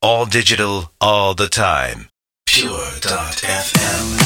All digital, all the time. Pure.fm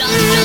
Don't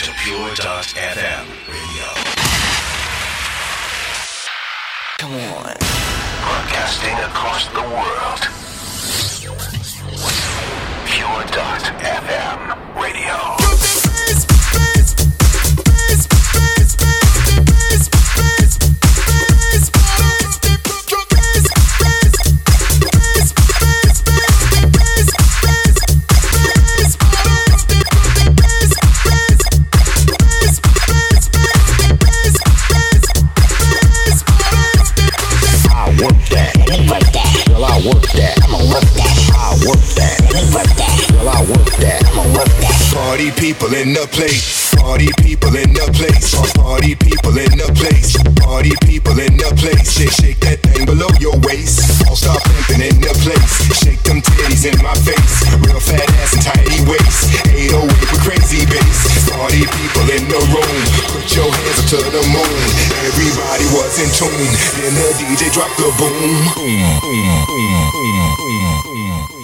to Pure.fm radio. Come on. Broadcasting across the world. Pure.fm radio. people in the place. Party people in the place. Party people in the place. Party people in the place. Shake, shake that thing below your waist. All star pimping in the place. Shake them titties in my face. Real fat ass and tiny waist. 808 with crazy bass. Party people in the room. Put your hands up to the moon. Everybody was in tune. Then the DJ dropped the boom. Boom. Boom. Boom. Boom. Boom. boom.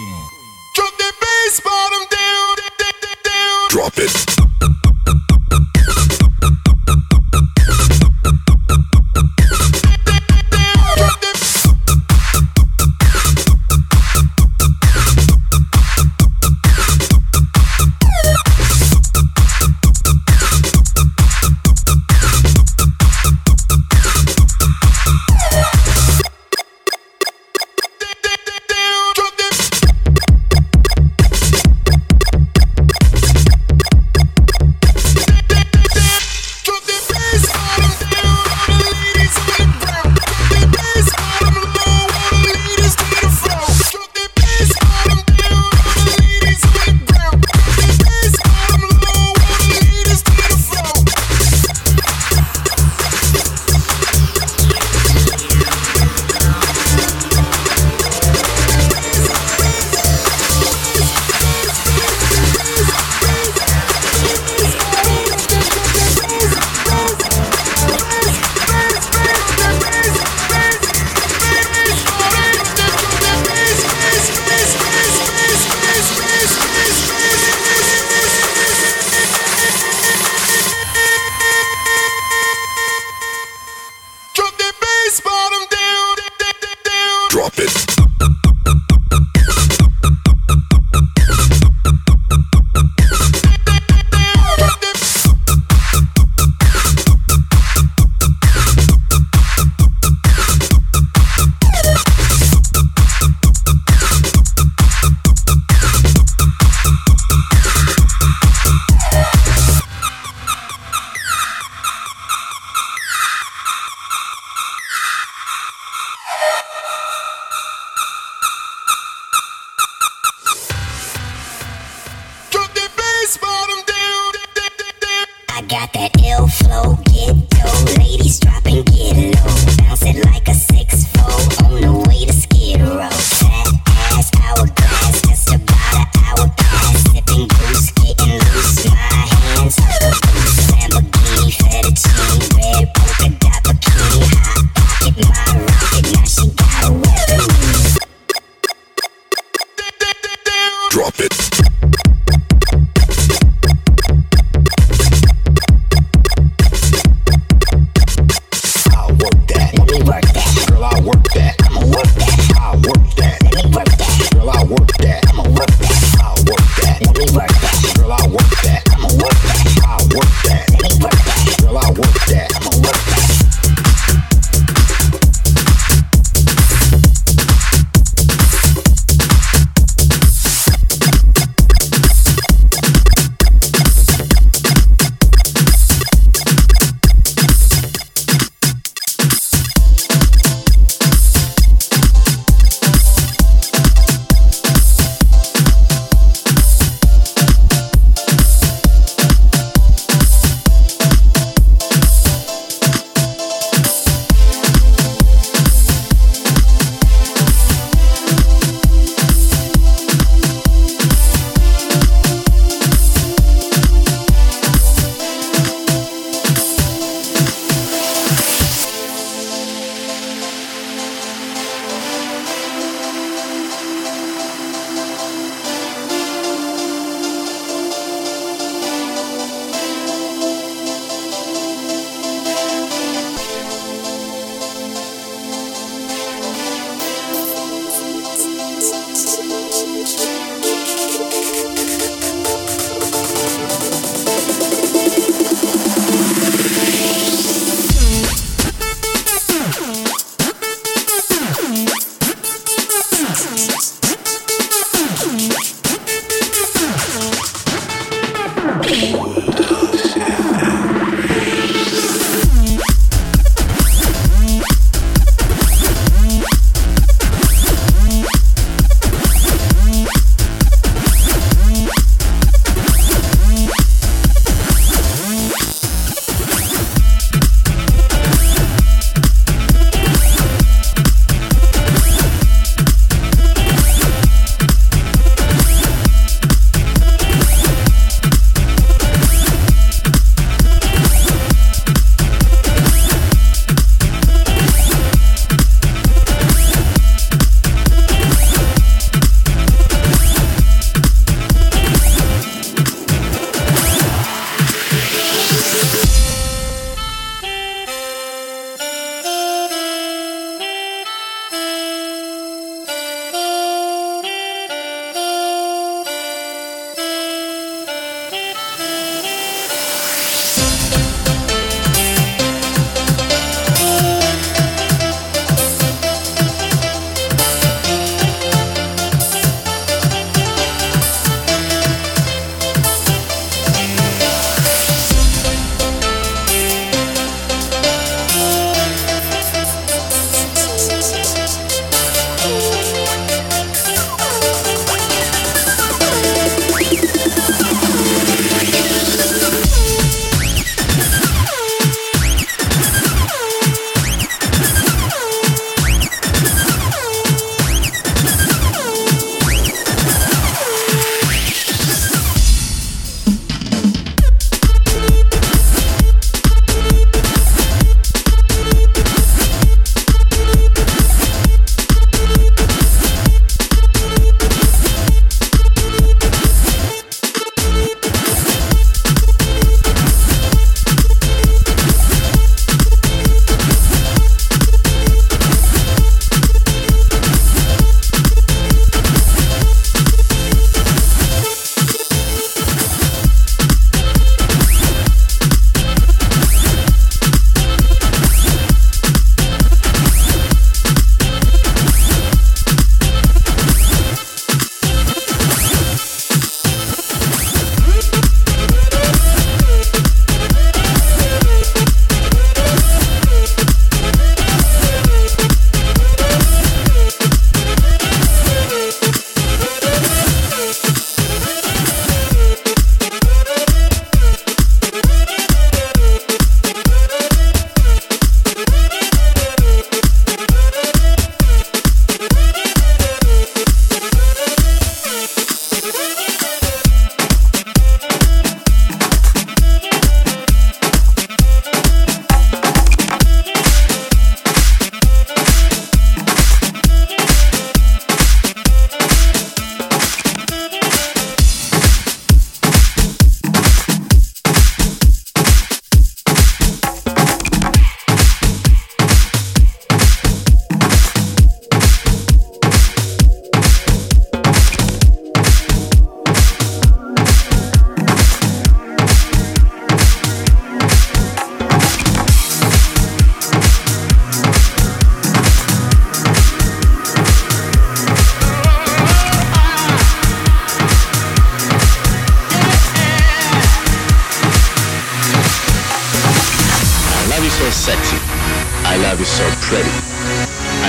Drop it.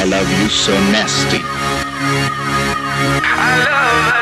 I love you so nasty. I love,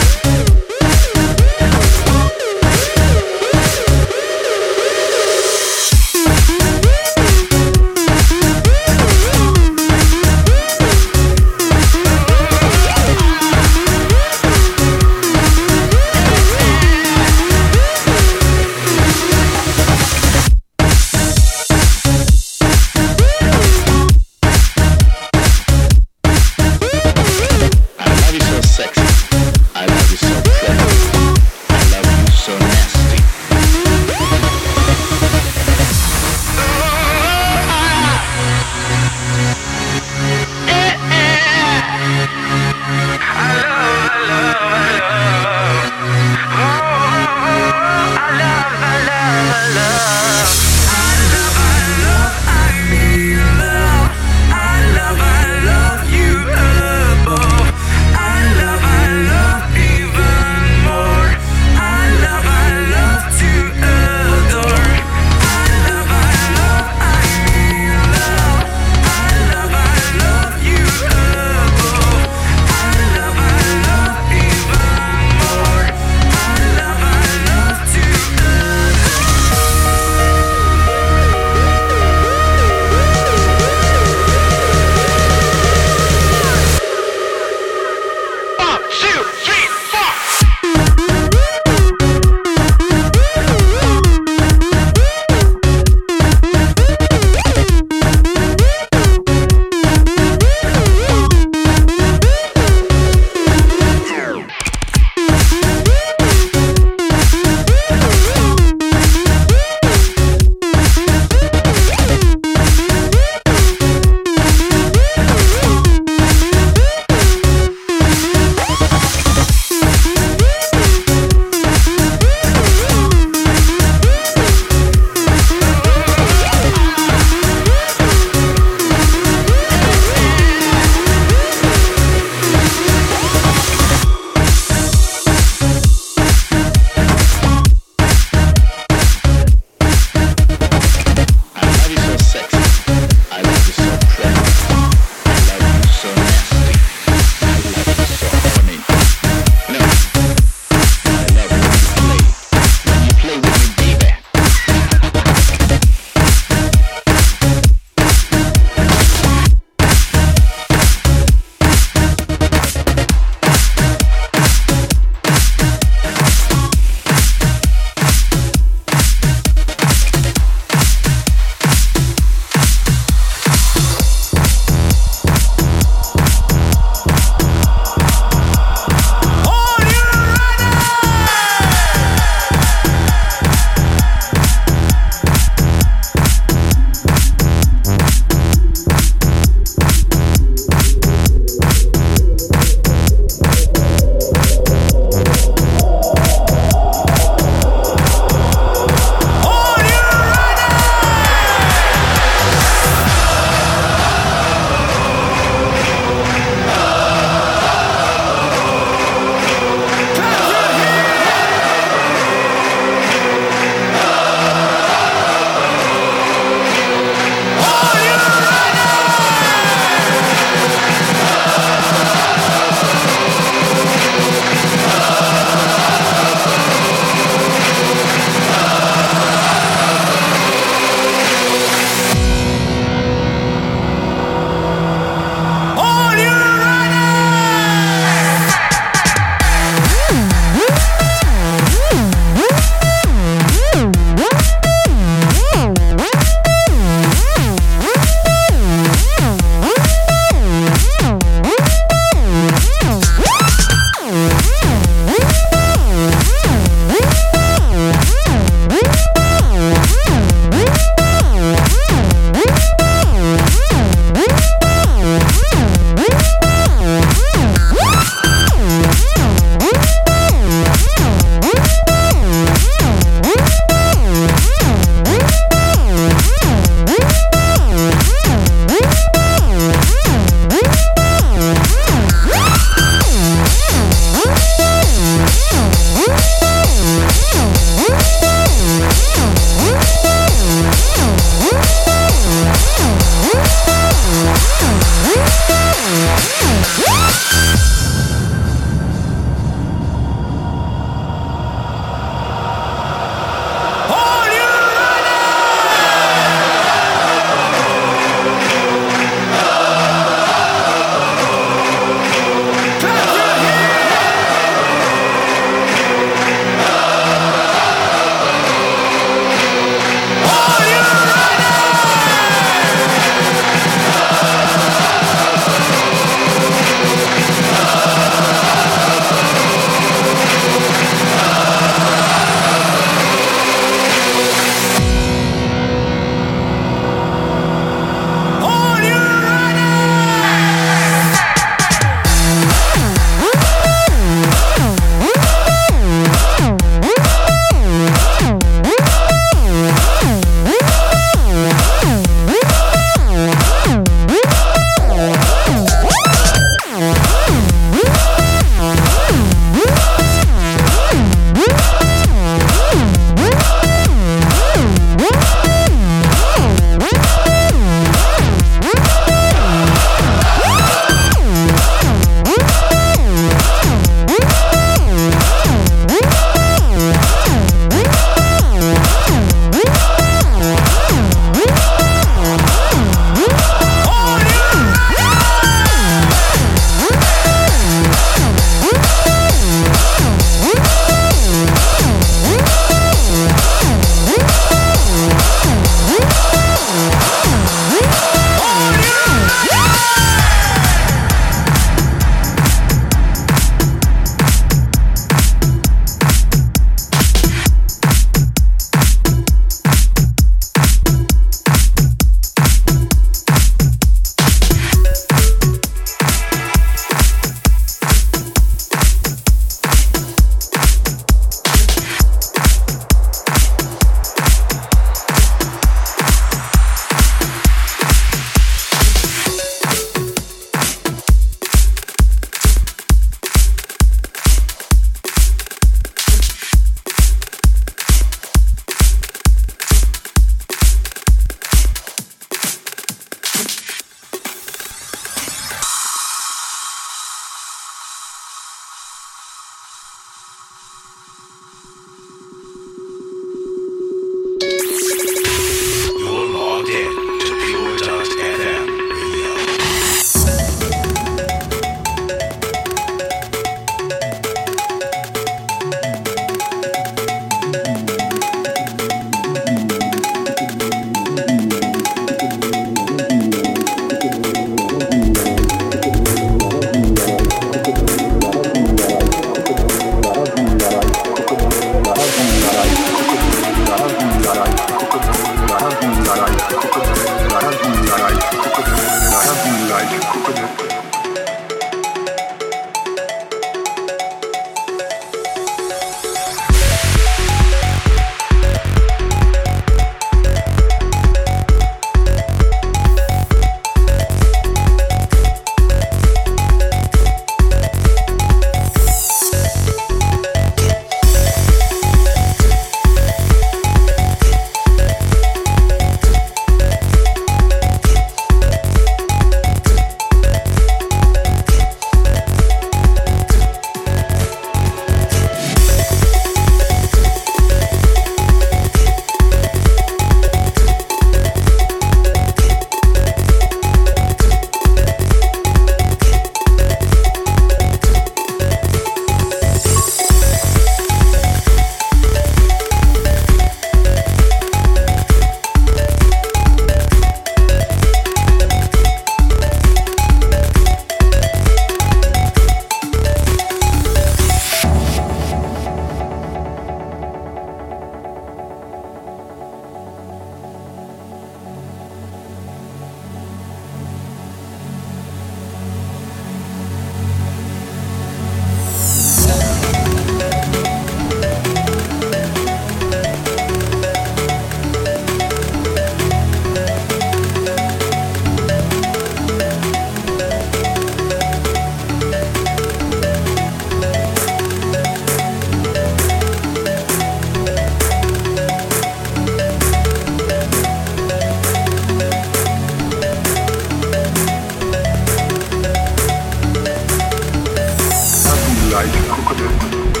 ここで。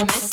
Optimist.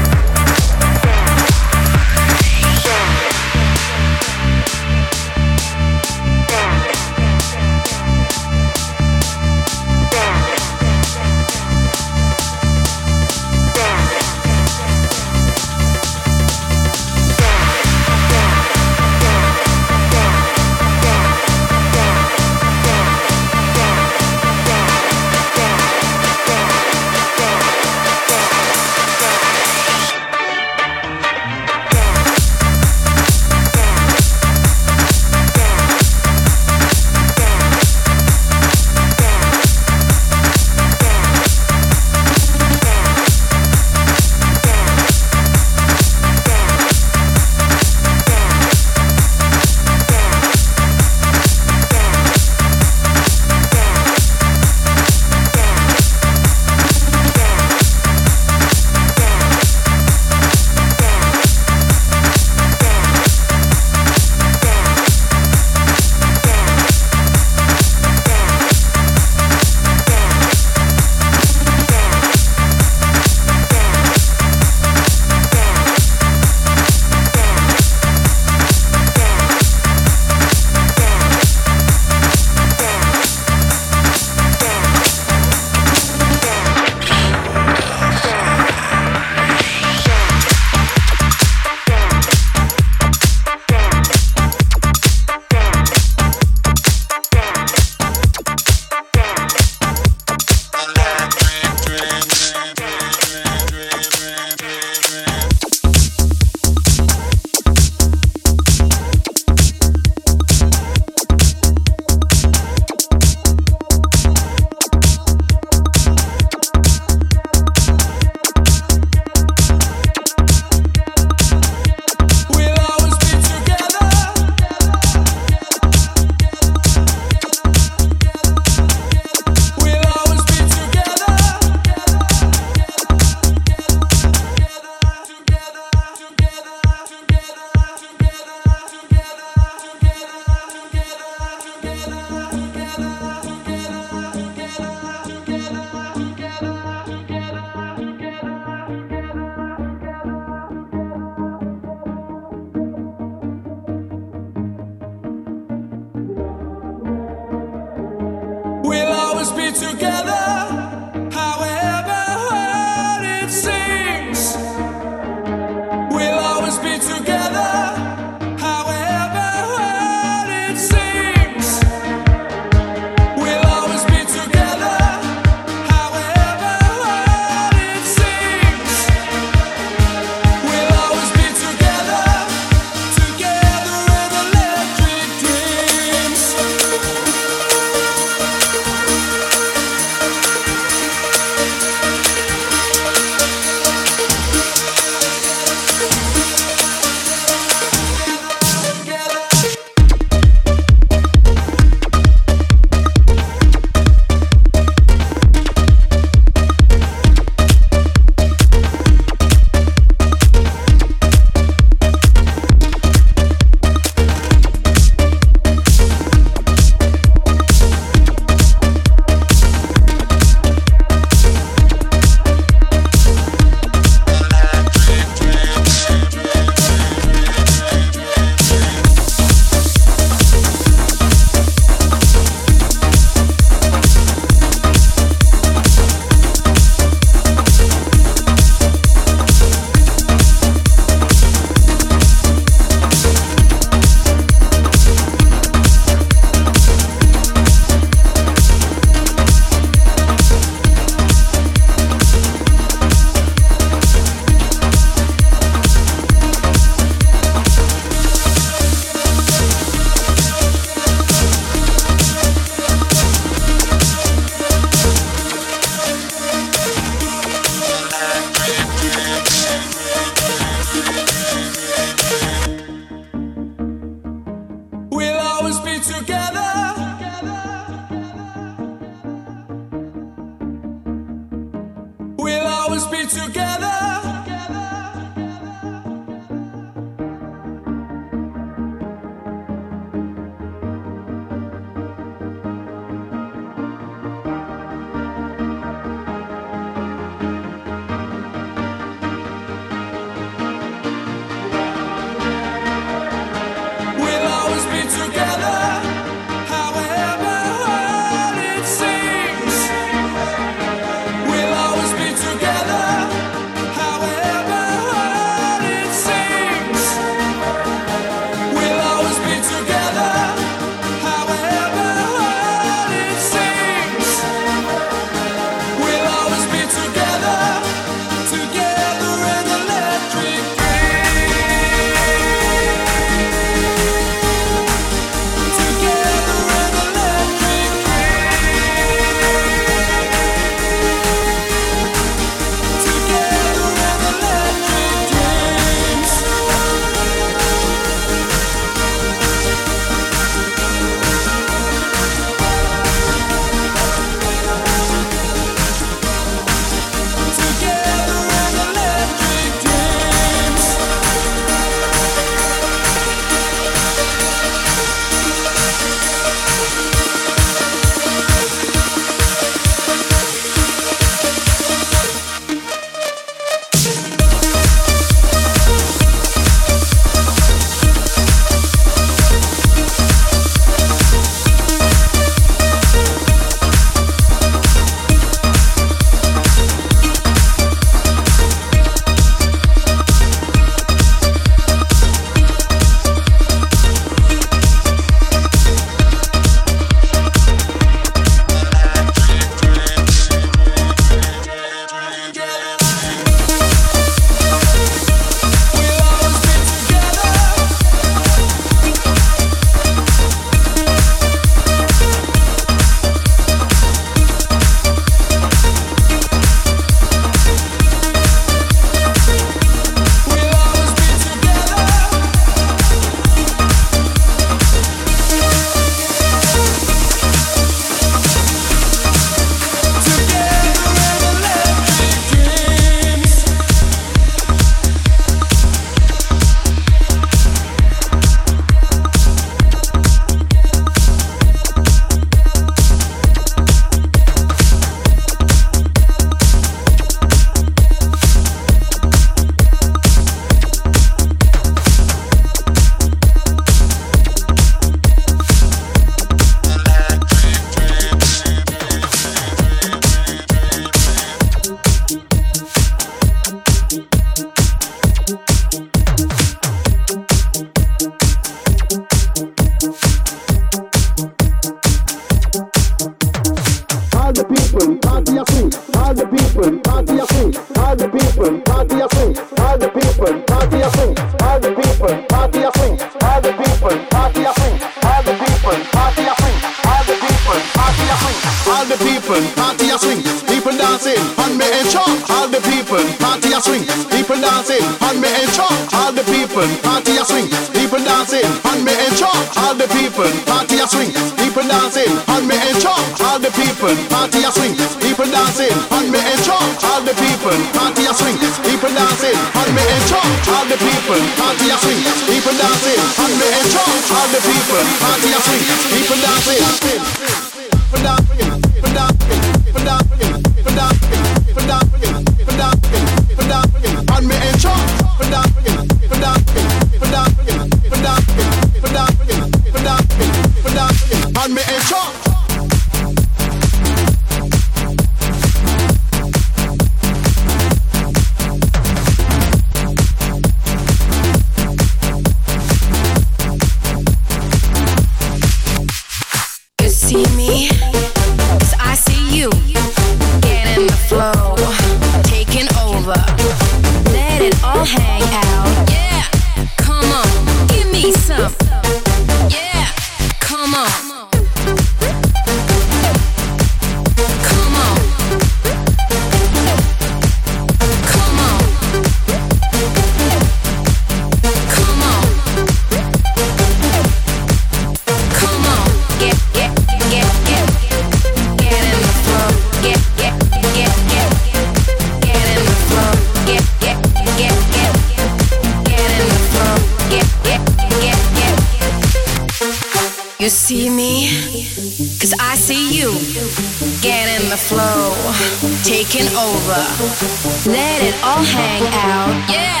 Over. Let it all hang out. Yeah,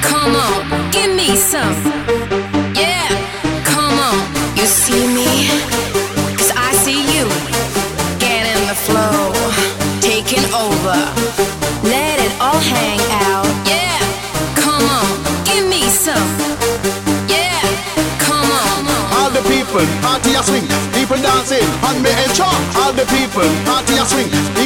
come on, give me some. Yeah, come on. You see me, cause I see you. Get in the flow, taking over. Let it all hang out. Yeah, come on, give me some. Yeah, come on. All the people, party a swing. People dancing, and me and chop. All the people, party a swing.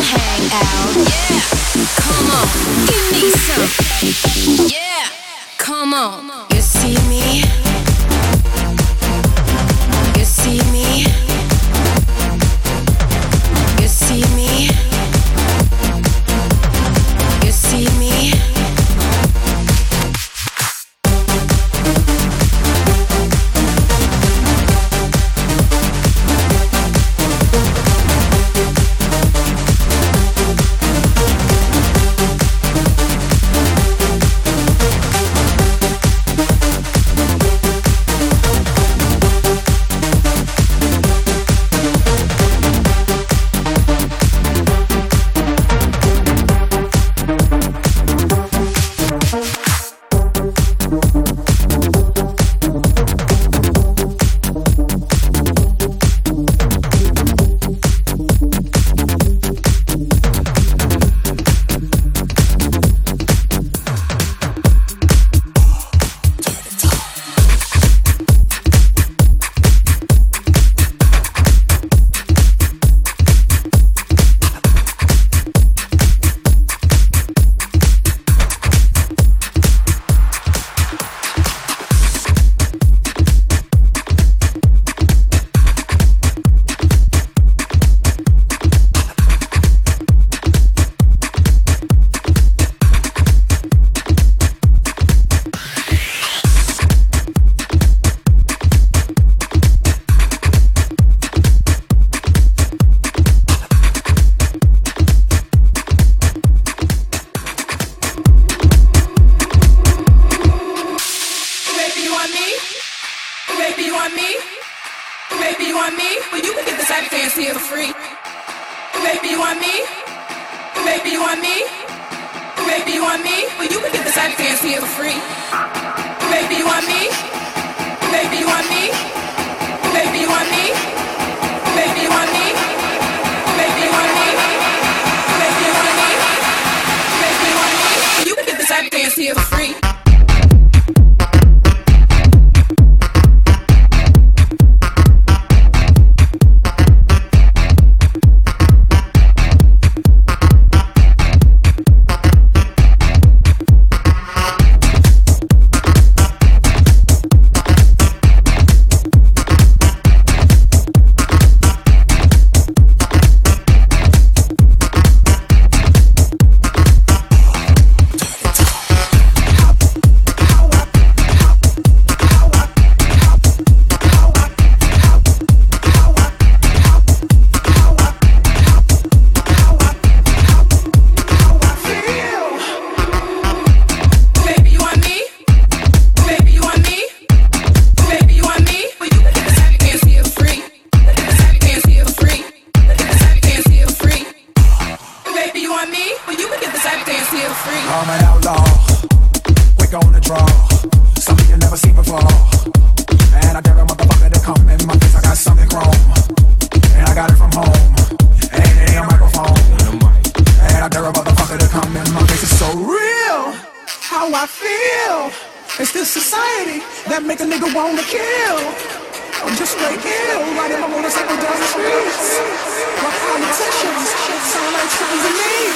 hang out. Yeah, come on, give me some. Yeah, come on. You see me, want me? Oh, baby, you want me? Well, you can get the side dance here for free. Oh, baby, you want me? Oh, baby, you want me? Oh, baby, you want me? Well, you can get the side dance here for free. Oh, baby, you want me? Oh, baby, you want me? Oh, baby, you want me? Oh, baby, you want me? Oh, baby, you want me? Oh, baby, you want me? Oh, baby, you want me? You can get the side dance here for free. Of me.